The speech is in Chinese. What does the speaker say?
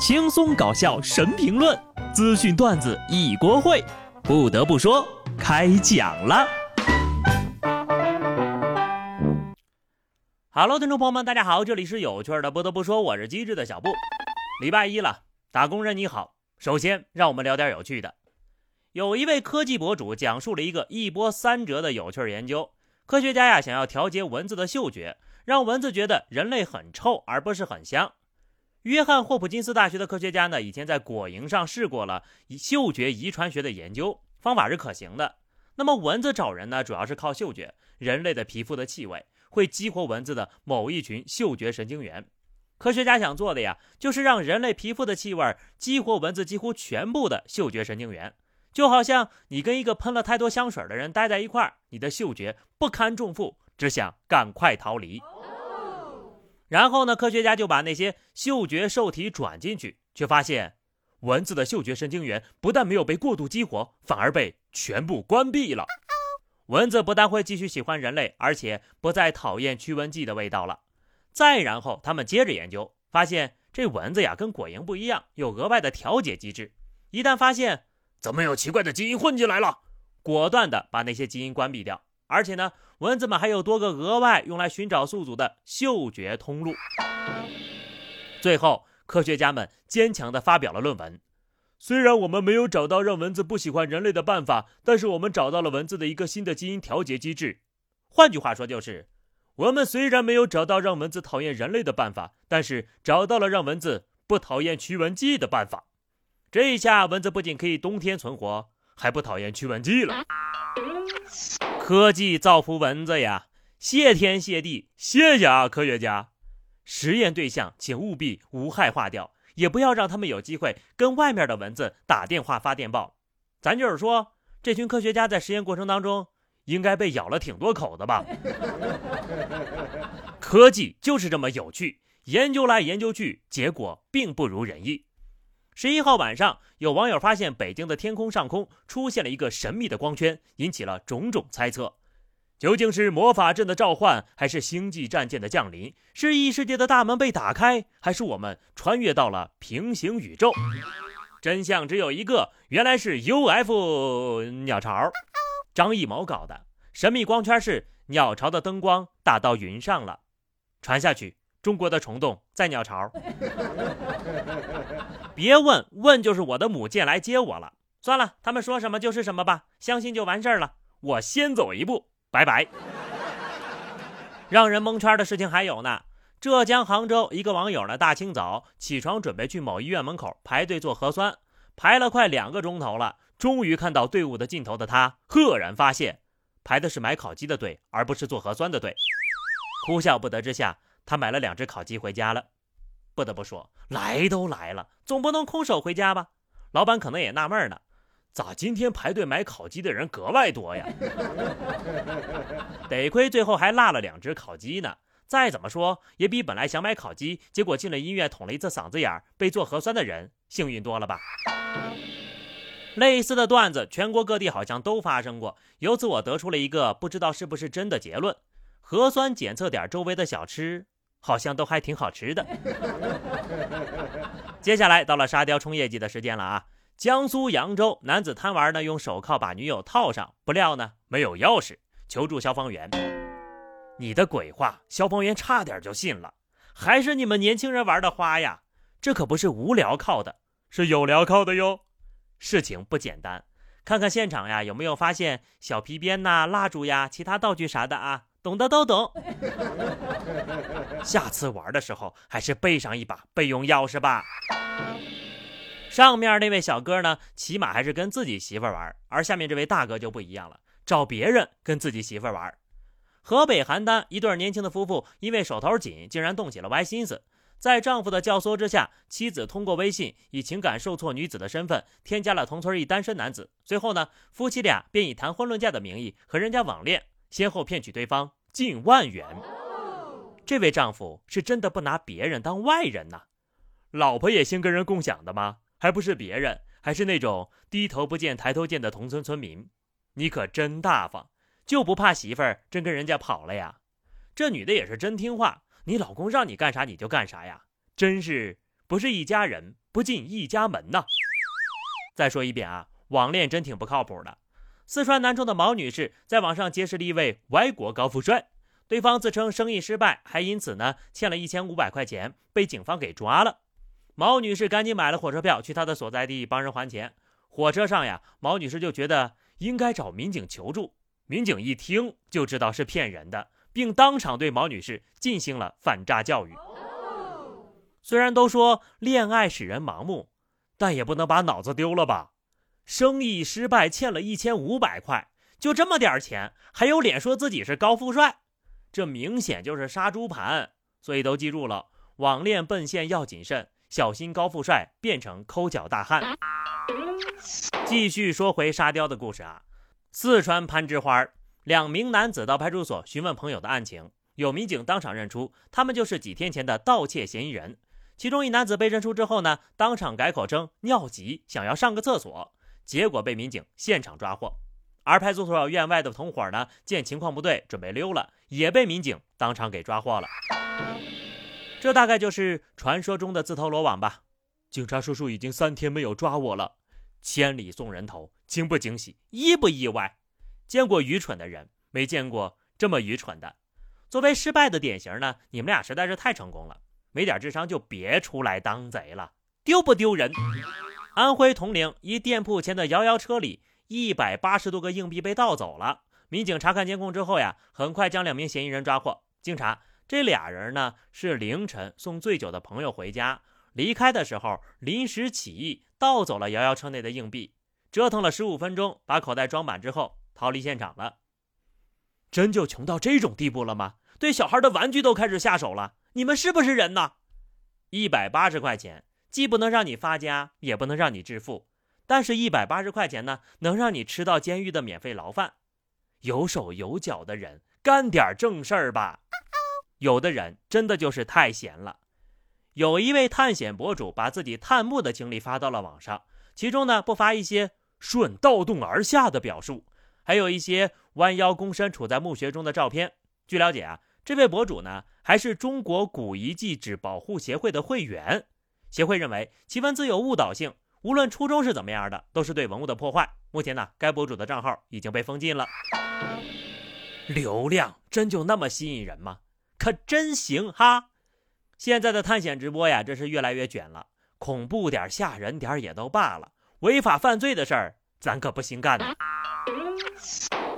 轻松搞笑神评论，资讯段子一锅烩。不得不说，开讲了。Hello，听众朋友们，大家好，这里是有趣的。不得不说，我是机智的小布。礼拜一了，打工人你好。首先，让我们聊点有趣的。有一位科技博主讲述了一个一波三折的有趣研究。科学家呀，想要调节蚊子的嗅觉。让蚊子觉得人类很臭，而不是很香。约翰霍普金斯大学的科学家呢，以前在果蝇上试过了嗅觉遗传学的研究，方法是可行的。那么蚊子找人呢，主要是靠嗅觉。人类的皮肤的气味会激活蚊子的某一群嗅觉神经元。科学家想做的呀，就是让人类皮肤的气味激活蚊子几乎全部的嗅觉神经元。就好像你跟一个喷了太多香水的人待在一块儿，你的嗅觉不堪重负，只想赶快逃离。然后呢？科学家就把那些嗅觉受体转进去，却发现蚊子的嗅觉神经元不但没有被过度激活，反而被全部关闭了。蚊子不但会继续喜欢人类，而且不再讨厌驱蚊剂的味道了。再然后，他们接着研究，发现这蚊子呀跟果蝇不一样，有额外的调节机制。一旦发现怎么有奇怪的基因混进来了，果断的把那些基因关闭掉。而且呢，蚊子们还有多个额外用来寻找宿主的嗅觉通路。最后，科学家们坚强地发表了论文。虽然我们没有找到让蚊子不喜欢人类的办法，但是我们找到了蚊子的一个新的基因调节机制。换句话说，就是我们虽然没有找到让蚊子讨厌人类的办法，但是找到了让蚊子不讨厌驱蚊剂的办法。这一下，蚊子不仅可以冬天存活，还不讨厌驱蚊剂了。科技造福蚊子呀！谢天谢地，谢谢啊，科学家！实验对象请务必无害化掉，也不要让他们有机会跟外面的蚊子打电话发电报。咱就是说，这群科学家在实验过程当中应该被咬了挺多口的吧？科技就是这么有趣，研究来研究去，结果并不如人意。十一号晚上，有网友发现北京的天空上空出现了一个神秘的光圈，引起了种种猜测。究竟是魔法阵的召唤，还是星际战舰的降临？是异世界的大门被打开，还是我们穿越到了平行宇宙？真相只有一个，原来是 UF 鸟巢。张艺谋搞的神秘光圈是鸟巢的灯光打到云上了，传下去。中国的虫洞在鸟巢，别问问就是我的母舰来接我了。算了，他们说什么就是什么吧，相信就完事儿了。我先走一步，拜拜。让人蒙圈的事情还有呢。浙江杭州一个网友呢，大清早起床准备去某医院门口排队做核酸，排了快两个钟头了，终于看到队伍的尽头的他，赫然发现排的是买烤鸡的队，而不是做核酸的队，哭笑不得之下。他买了两只烤鸡回家了，不得不说，来都来了，总不能空手回家吧？老板可能也纳闷呢，咋今天排队买烤鸡的人格外多呀？得亏最后还落了两只烤鸡呢。再怎么说，也比本来想买烤鸡，结果进了医院捅了一次嗓子眼儿被做核酸的人幸运多了吧？类似的段子，全国各地好像都发生过。由此我得出了一个不知道是不是真的结论。核酸检测点周围的小吃好像都还挺好吃的。接下来到了沙雕冲业绩的时间了啊！江苏扬州男子贪玩呢，用手铐把女友套上，不料呢没有钥匙，求助消防员。你的鬼话，消防员差点就信了，还是你们年轻人玩的花呀？这可不是无聊靠的，是有聊靠的哟。事情不简单，看看现场呀，有没有发现小皮鞭呐、蜡烛呀、其他道具啥的啊？懂的都懂，下次玩的时候还是备上一把备用钥匙吧。上面那位小哥呢，起码还是跟自己媳妇玩，而下面这位大哥就不一样了，找别人跟自己媳妇玩。河北邯郸一对年轻的夫妇因为手头紧，竟然动起了歪心思，在丈夫的教唆之下，妻子通过微信以情感受挫女子的身份添加了同村一单身男子，随后呢，夫妻俩便以谈婚论嫁的名义和人家网恋。先后骗取对方近万元，这位丈夫是真的不拿别人当外人呐？老婆也先跟人共享的吗？还不是别人，还是那种低头不见抬头见的同村村民？你可真大方，就不怕媳妇儿真跟人家跑了呀？这女的也是真听话，你老公让你干啥你就干啥呀？真是不是一家人，不进一家门呐。再说一遍啊，网恋真挺不靠谱的。四川南充的毛女士在网上结识了一位外国高富帅，对方自称生意失败，还因此呢欠了一千五百块钱，被警方给抓了。毛女士赶紧买了火车票去他的所在地帮人还钱。火车上呀，毛女士就觉得应该找民警求助。民警一听就知道是骗人的，并当场对毛女士进行了反诈教育。虽然都说恋爱使人盲目，但也不能把脑子丢了吧？生意失败，欠了一千五百块，就这么点钱，还有脸说自己是高富帅？这明显就是杀猪盘。所以都记住了，网恋奔现要谨慎，小心高富帅变成抠脚大汉。继续说回沙雕的故事啊，四川攀枝花，两名男子到派出所询问朋友的案情，有民警当场认出他们就是几天前的盗窃嫌疑人。其中一男子被认出之后呢，当场改口称尿急，想要上个厕所。结果被民警现场抓获，而派出所院外的同伙呢，见情况不对，准备溜了，也被民警当场给抓获了。这大概就是传说中的自投罗网吧？警察叔叔已经三天没有抓我了，千里送人头，惊不惊喜，意不意外？见过愚蠢的人，没见过这么愚蠢的。作为失败的典型呢，你们俩实在是太成功了，没点智商就别出来当贼了，丢不丢人？安徽铜陵一店铺前的摇摇车里，一百八十多个硬币被盗走了。民警查看监控之后呀，很快将两名嫌疑人抓获。经查，这俩人呢是凌晨送醉酒的朋友回家，离开的时候临时起意盗走了摇摇车内的硬币，折腾了十五分钟，把口袋装满之后逃离现场了。真就穷到这种地步了吗？对小孩的玩具都开始下手了？你们是不是人呢？一百八十块钱。既不能让你发家，也不能让你致富，但是，一百八十块钱呢，能让你吃到监狱的免费牢饭。有手有脚的人干点正事儿吧。有的人真的就是太闲了。有一位探险博主把自己探墓的经历发到了网上，其中呢不乏一些顺盗洞而下的表述，还有一些弯腰躬身处在墓穴中的照片。据了解啊，这位博主呢还是中国古遗迹址保护协会的会员。协会认为其文字有误导性，无论初衷是怎么样的，都是对文物的破坏。目前呢，该博主的账号已经被封禁了。流量真就那么吸引人吗？可真行哈！现在的探险直播呀，真是越来越卷了，恐怖点、吓人点也都罢了，违法犯罪的事儿，咱可不行干的。